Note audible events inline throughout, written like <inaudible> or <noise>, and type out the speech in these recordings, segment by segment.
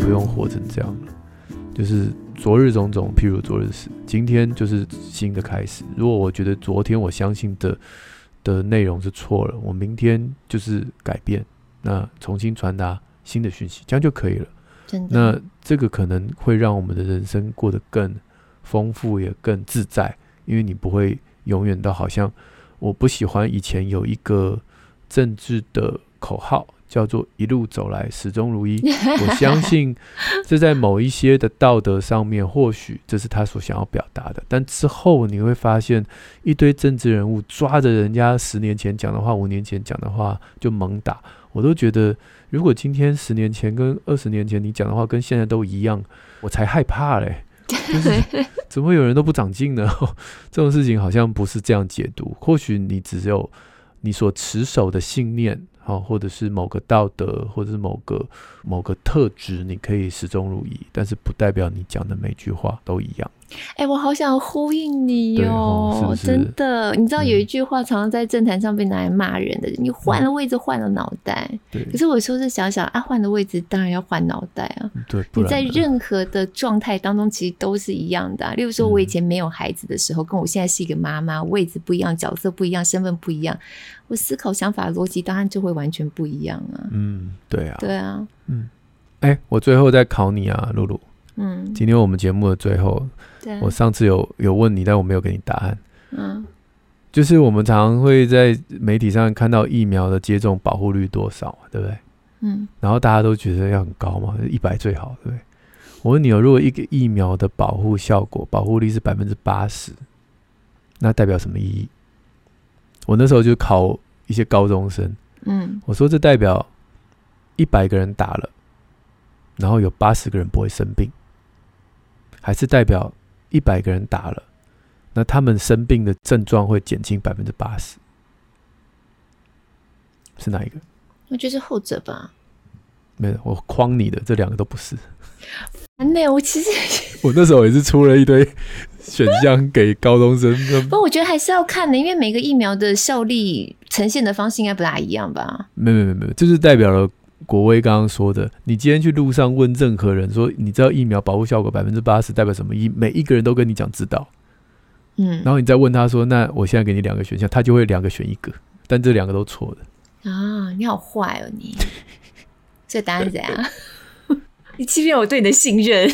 不用活成这样了。就是昨日种种，譬如昨日死，今天就是新的开始。如果我觉得昨天我相信的的内容是错了，我明天就是改变，那重新传达新的讯息，这样就可以了。那这个可能会让我们的人生过得更丰富，也更自在，因为你不会永远都好像我不喜欢以前有一个政治的口号。叫做一路走来始终如一。<laughs> 我相信这在某一些的道德上面，或许这是他所想要表达的。但之后你会发现，一堆政治人物抓着人家十年前讲的话、五年前讲的话就猛打。我都觉得，如果今天十年前跟二十年前你讲的话跟现在都一样，我才害怕嘞。<laughs> 就是怎么会有人都不长进呢？<laughs> 这种事情好像不是这样解读。或许你只有你所持守的信念。哦，或者是某个道德，或者是某个某个特质，你可以始终如一，但是不代表你讲的每句话都一样。哎、欸，我好想呼应你哦，是是真的。你知道有一句话常常在政坛上被拿来骂人的，嗯、你换了位置，换了脑袋。对。可是我说是想想啊，换了位置当然要换脑袋啊。对。你在任何的状态当中，其实都是一样的、啊。例如说，我以前没有孩子的时候，嗯、跟我现在是一个妈妈，位置不一样，角色不一样，身份不一样，我思考、想法、逻辑当然就会完全不一样啊。嗯，对啊。对啊。嗯。哎、欸，我最后再考你啊，露露。嗯。今天我们节目的最后。我上次有有问你，但我没有给你答案。嗯，就是我们常常会在媒体上看到疫苗的接种保护率多少，对不对？嗯，然后大家都觉得要很高嘛，一百最好，对不对？我问你哦，如果一个疫苗的保护效果保护率是百分之八十，那代表什么意义？我那时候就考一些高中生，嗯，我说这代表一百个人打了，然后有八十个人不会生病，还是代表？一百个人打了，那他们生病的症状会减轻百分之八十，是哪一个？我觉得是后者吧。没有，我诓你的，这两个都不是。那我其实 <laughs> 我那时候也是出了一堆选项给高中生。不过我觉得还是要看的，因为每个疫苗的效力呈现的方式应该不大一样吧？没有没有没有，就是代表了。国威刚刚说的，你今天去路上问任何人说，你知道疫苗保护效果百分之八十代表什么一？每一个人都跟你讲知道，嗯，然后你再问他说，那我现在给你两个选项，他就会两个选一个，但这两个都错的啊！你好坏哦你，这答案是怎样？<laughs> 你欺骗我对你的信任，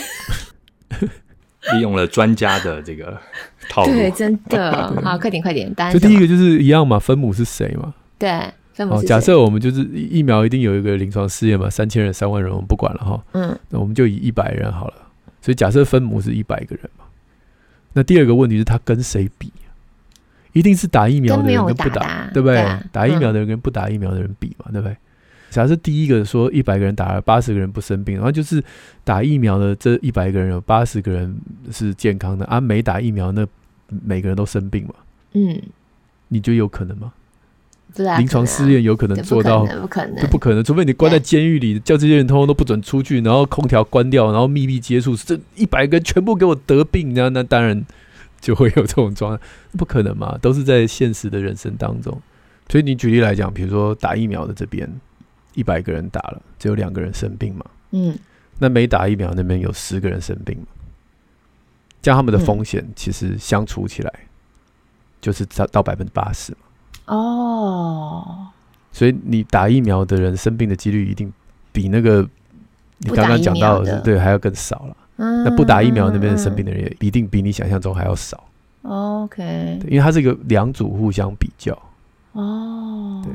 利用了专家的这个套路，对，真的 <laughs> 好，快点快点，答案。这第一个就是一样嘛，分母是谁嘛？对。哦，假设我们就是疫苗一定有一个临床试验嘛，三千人、三万人，我们不管了哈。嗯，那我们就以一百人好了。所以假设分母是一百个人嘛，那第二个问题是他跟谁比？一定是打疫苗的人跟不打，打对不对？啊、打疫苗的人跟不打疫苗的人比嘛，嗯、对不对？假设第一个说一百个人打了八十个人不生病，然后就是打疫苗的这一百个人有八十个人是健康的，啊，没打疫苗那每个人都生病嘛？嗯，你觉得有可能吗？临床试验有可能做到？不可能，就不可能，除非你关在监狱里，叫这些人通通都不准出去，然后空调关掉，然后密闭接触，这一百个全部给我得病，那那当然就会有这种状况，不可能嘛？都是在现实的人生当中。所以你举例来讲，比如说打疫苗的这边，一百个人打了，只有两个人生病嘛？嗯，那没打疫苗那边有十个人生病嘛？这样他们的风险其实相处起来就是到到百分之八十嘛？哦，所以你打疫苗的人生病的几率一定比那个你刚刚讲到的，的对还要更少了。嗯，那不打疫苗那边生病的人也一定比你想象中还要少。OK，因为它是一个两组互相比较。哦，对，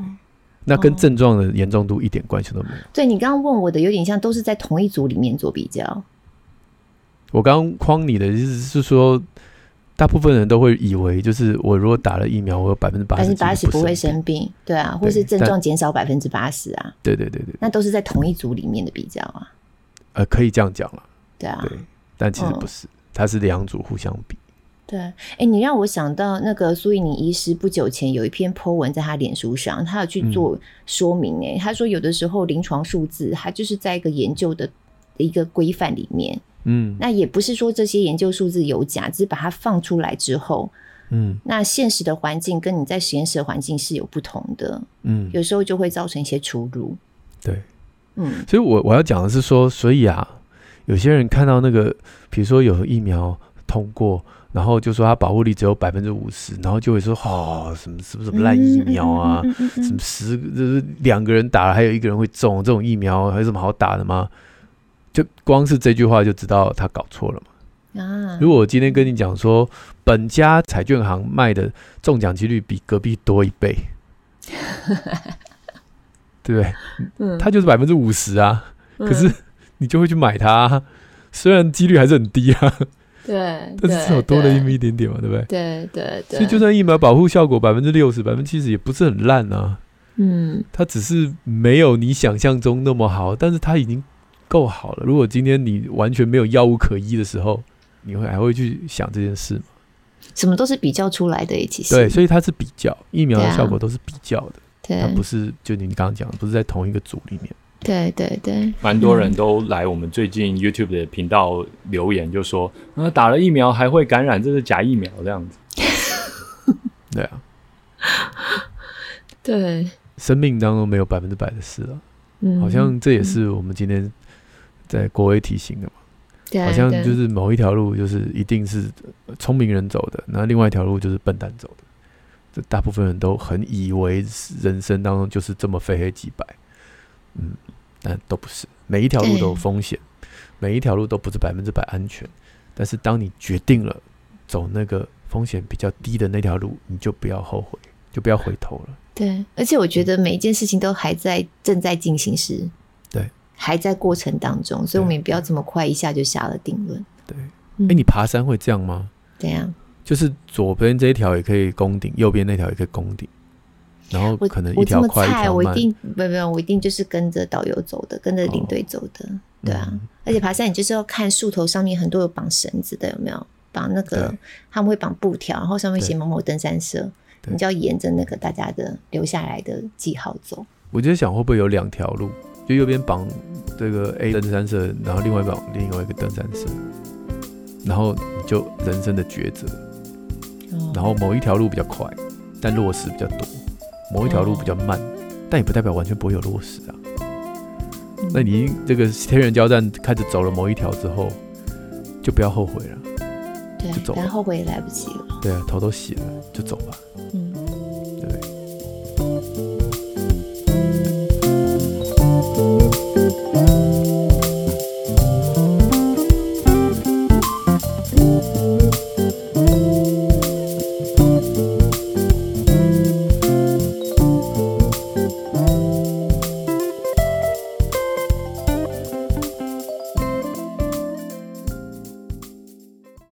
那跟症状的严重度一点关系都没有。对，你刚刚问我的有点像，都是在同一组里面做比较。我刚刚框你的意思是说。大部分人都会以为，就是我如果打了疫苗，我有百分之八十八十不会生病，对啊，或是症状减少百分之八十啊，对对对对，那都是在同一组里面的比较啊，呃，可以这样讲了，对啊，对，但其实不是，它是两组互相比，对，哎，你让我想到那个苏伊尼医师不久前有一篇 po 文在他脸书上，他有去做说明，哎，他说有的时候临床数字，它就是在一个研究的一个规范里面。嗯，那也不是说这些研究数字有假，只是把它放出来之后，嗯，那现实的环境跟你在实验室的环境是有不同的，嗯，有时候就会造成一些出入。对，嗯，所以我我要讲的是说，所以啊，有些人看到那个，比如说有疫苗通过，然后就说它保护力只有百分之五十，然后就会说哦，什么什么什么烂疫苗啊，什么十就是两个人打了还有一个人会中，这种疫苗还有什么好打的吗？就光是这句话就知道他搞错了嘛。啊，如果我今天跟你讲说，本家彩券行卖的中奖几率比隔壁多一倍，<laughs> 对不对？嗯，他就是百分之五十啊，可是。你就会去买它，虽然几率还是很低啊，对，但是至少多了那么一点点嘛，对不对？对对对。所以就算疫苗保护效果百分之六十、百分之七十，也不是很烂啊。嗯，它只是没有你想象中那么好，但是它已经够好了。如果今天你完全没有药物可医的时候，你会还会去想这件事吗？什么都是比较出来的，其实对，所以它是比较疫苗的效果都是比较的，对，它不是就你刚刚讲的，不是在同一个组里面。对对对，蛮多人都来我们最近 YouTube 的频道留言，就说啊，打了疫苗还会感染，这是假疫苗这样子。<laughs> 对啊，<laughs> 对，生命当中没有百分之百的事了。嗯，好像这也是我们今天在国威提醒的嘛。对，好像就是某一条路就是一定是聪明人走的，那另外一条路就是笨蛋走的。这大部分人都很以为人生当中就是这么非黑即白。嗯，但都不是，每一条路都有风险，每一条路都不是百分之百安全。但是当你决定了走那个风险比较低的那条路，你就不要后悔，就不要回头了。对，而且我觉得每一件事情都还在正在进行时，对，还在过程当中，所以我们也不要这么快一下就下了定论。对，哎、你爬山会这样吗？怎样？就是左边这一条也可以攻顶，右边那条也可以攻顶。然后可能一条快一条慢，我，一定不不，我一定就是跟着导游走的，跟着领队走的，哦、对啊。嗯、而且爬山你就是要看树头上面很多有绑绳子的，有没有绑那个？他们会绑布条，然后上面写某某登山社，你就要沿着那个大家的留下来的记号走。我就想会不会有两条路，就右边绑这个 A 登山社，然后另外绑另外一个登山社，然后你就人生的抉择。哦、然后某一条路比较快，但落石比较多。某一条路比较慢，但也不代表完全不会有落石啊。那你这个天人交战开始走了某一条之后，就不要后悔了，对，就走，但后悔也来不及了。对啊，头都洗了，就走吧。嗯。